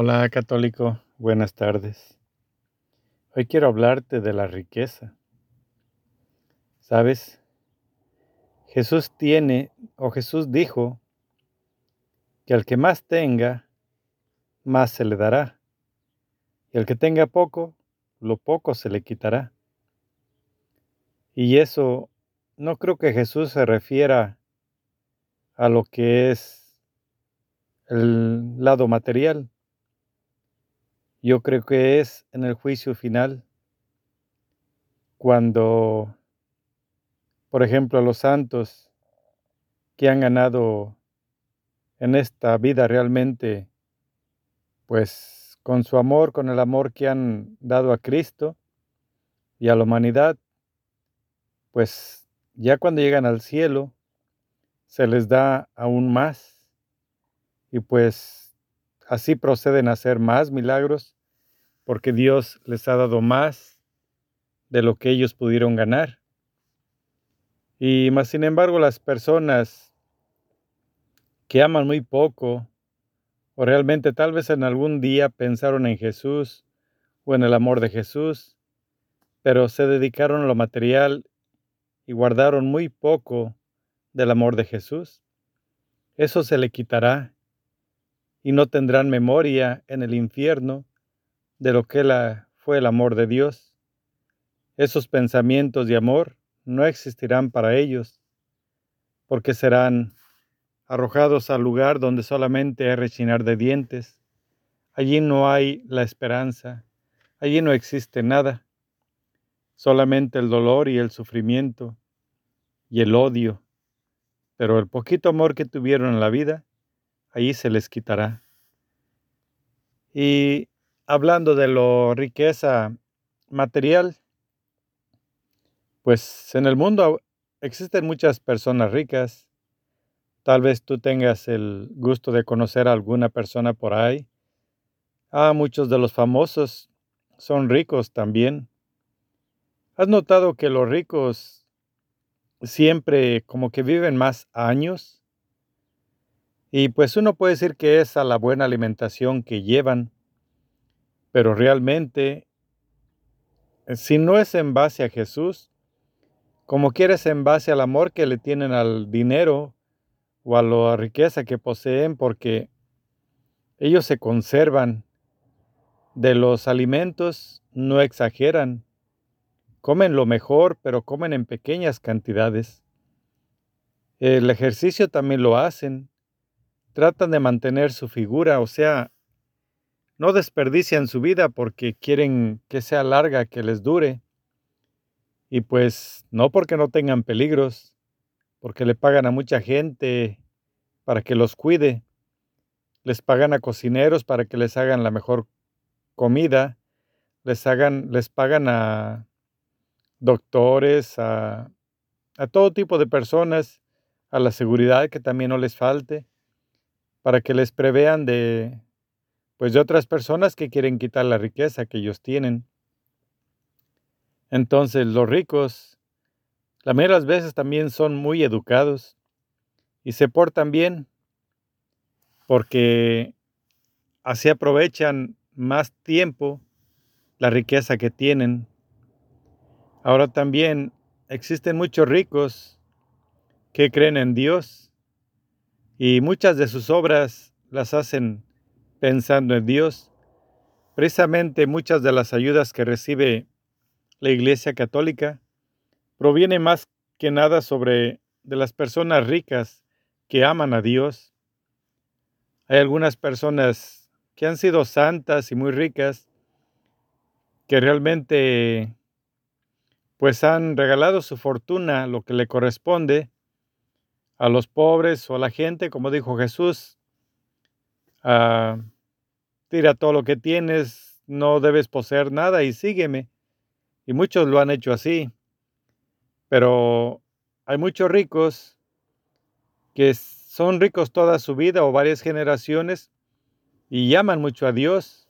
Hola católico, buenas tardes. Hoy quiero hablarte de la riqueza. ¿Sabes? Jesús tiene, o Jesús dijo, que al que más tenga, más se le dará. Y al que tenga poco, lo poco se le quitará. Y eso no creo que Jesús se refiera a lo que es el lado material yo creo que es en el juicio final, cuando, por ejemplo, los santos que han ganado en esta vida realmente, pues con su amor, con el amor que han dado a Cristo y a la humanidad, pues ya cuando llegan al cielo, se les da aún más. Y pues Así proceden a hacer más milagros porque Dios les ha dado más de lo que ellos pudieron ganar. Y más sin embargo las personas que aman muy poco o realmente tal vez en algún día pensaron en Jesús o en el amor de Jesús, pero se dedicaron a lo material y guardaron muy poco del amor de Jesús, eso se le quitará y no tendrán memoria en el infierno de lo que fue el amor de Dios. Esos pensamientos de amor no existirán para ellos, porque serán arrojados al lugar donde solamente hay rechinar de dientes. Allí no hay la esperanza, allí no existe nada, solamente el dolor y el sufrimiento y el odio. Pero el poquito amor que tuvieron en la vida allí se les quitará. Y hablando de la riqueza material, pues en el mundo existen muchas personas ricas. Tal vez tú tengas el gusto de conocer a alguna persona por ahí. Ah, muchos de los famosos son ricos también. ¿Has notado que los ricos siempre como que viven más años? Y pues uno puede decir que es a la buena alimentación que llevan, pero realmente, eh, si no es en base a Jesús, como quieres en base al amor que le tienen al dinero o a la riqueza que poseen, porque ellos se conservan de los alimentos, no exageran, comen lo mejor, pero comen en pequeñas cantidades. El ejercicio también lo hacen, tratan de mantener su figura, o sea, no desperdician su vida porque quieren que sea larga, que les dure. Y pues no porque no tengan peligros, porque le pagan a mucha gente para que los cuide, les pagan a cocineros para que les hagan la mejor comida, les, pagan a doctores, a todo tipo de personas, a la seguridad que también no les falte para que les prevean de pues de otras personas que quieren quitar la riqueza que ellos tienen. Entonces los ricos la mayoría de las veces también son muy educados y se portan bien porque así aprovechan más tiempo la riqueza que tienen. Ahora también existen muchos ricos que creen en Dios y muchas de sus obras las hacen pensando en Dios. Precisamente muchas de las ayudas que recibe la Iglesia Católica proviene más que nada sobre de las personas ricas que aman a Dios. Hay algunas personas que han sido santas y muy ricas que realmente pues han regalado su fortuna, lo que le corresponde, a los pobres o a la gente, como dijo Jesús, ah, tira todo lo que tienes, no debes poseer nada y sígueme. Y muchos lo han hecho así. Pero hay muchos ricos que son ricos toda su vida o varias generaciones y llaman mucho a Dios.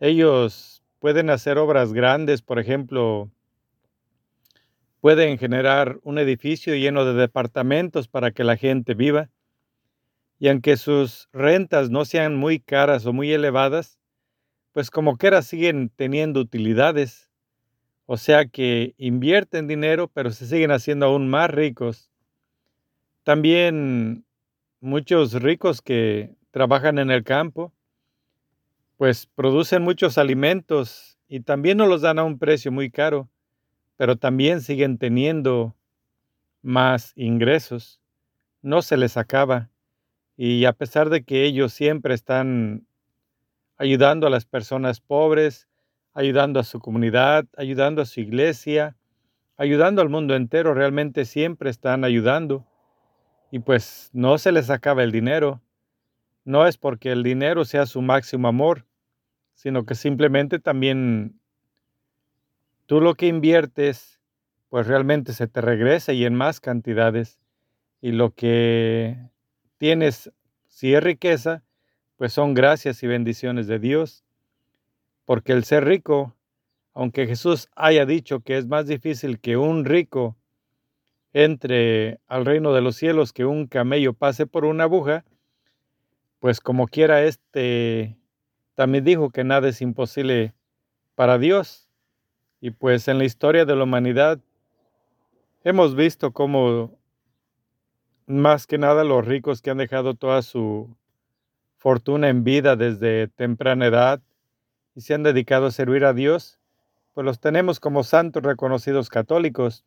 Ellos pueden hacer obras grandes, por ejemplo, pueden generar un edificio lleno de departamentos para que la gente viva. y aunque sus rentas no sean muy caras o muy elevadas, pues como quiera siguen teniendo utilidades. O sea que invierten dinero, pero se siguen haciendo aún más ricos. También muchos ricos que trabajan en el campo, pues producen muchos alimentos y también no los dan a un precio muy caro, pero también siguen teniendo más ingresos. No se les acaba. Y a pesar de que ellos siempre están ayudando a las personas pobres, ayudando a su comunidad, ayudando a su iglesia, ayudando al mundo entero, realmente siempre están ayudando. Y pues no se les acaba el dinero. No es porque el dinero sea su máximo amor, sino que simplemente también tú lo que inviertes, pues realmente se te regresa y en más cantidades. Y lo que tienes, si es riqueza, pues son gracias y bendiciones de Dios. Porque el ser rico, aunque Jesús haya dicho que es más difícil que un rico entre al reino de los cielos que un camello pase por una aguja, pues como quiera este también dijo que nada es imposible para Dios. Y pues en la historia de la humanidad hemos visto cómo más que nada los ricos que han dejado toda su fortuna en vida desde temprana edad y se han dedicado a servir a Dios, pues los tenemos como santos reconocidos católicos.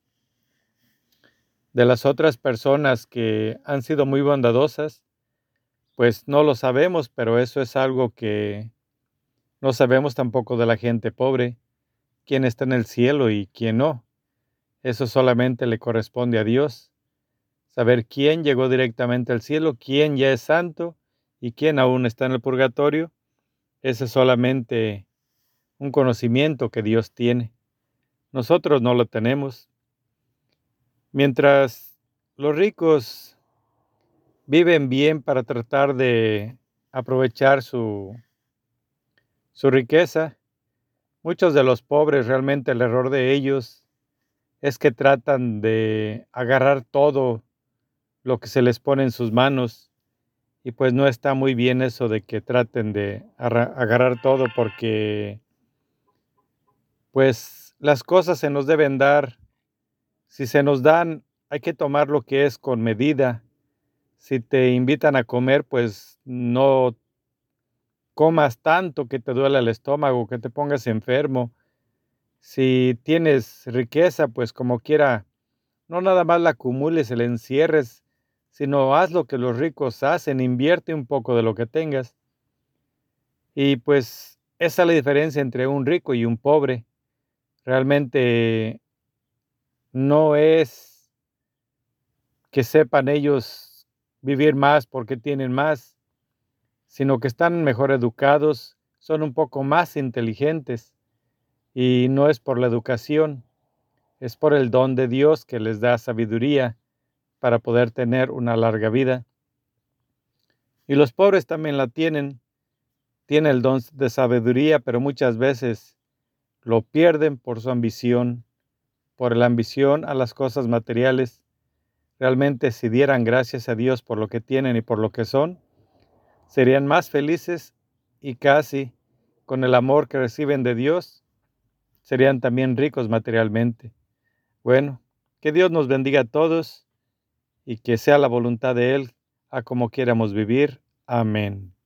De las otras personas que han sido muy bondadosas, pues no lo sabemos, pero eso es algo que no sabemos tampoco de la gente pobre, quién está en el cielo y quién no. Eso solamente le corresponde a Dios saber quién llegó directamente al cielo, quién ya es santo y quién aún está en el purgatorio, ese es solamente un conocimiento que Dios tiene. Nosotros no lo tenemos. Mientras los ricos viven bien para tratar de aprovechar su, su riqueza, muchos de los pobres realmente el error de ellos es que tratan de agarrar todo lo que se les pone en sus manos. Y pues no está muy bien eso de que traten de agarrar todo porque pues las cosas se nos deben dar. Si se nos dan, hay que tomar lo que es con medida. Si te invitan a comer, pues no comas tanto que te duele el estómago, que te pongas enfermo. Si tienes riqueza, pues como quiera, no nada más la acumules, la encierres sino haz lo que los ricos hacen, invierte un poco de lo que tengas. Y pues esa es la diferencia entre un rico y un pobre. Realmente no es que sepan ellos vivir más porque tienen más, sino que están mejor educados, son un poco más inteligentes y no es por la educación, es por el don de Dios que les da sabiduría para poder tener una larga vida. Y los pobres también la tienen, tienen el don de sabiduría, pero muchas veces lo pierden por su ambición, por la ambición a las cosas materiales. Realmente si dieran gracias a Dios por lo que tienen y por lo que son, serían más felices y casi con el amor que reciben de Dios, serían también ricos materialmente. Bueno, que Dios nos bendiga a todos y que sea la voluntad de Él a como quieramos vivir. Amén.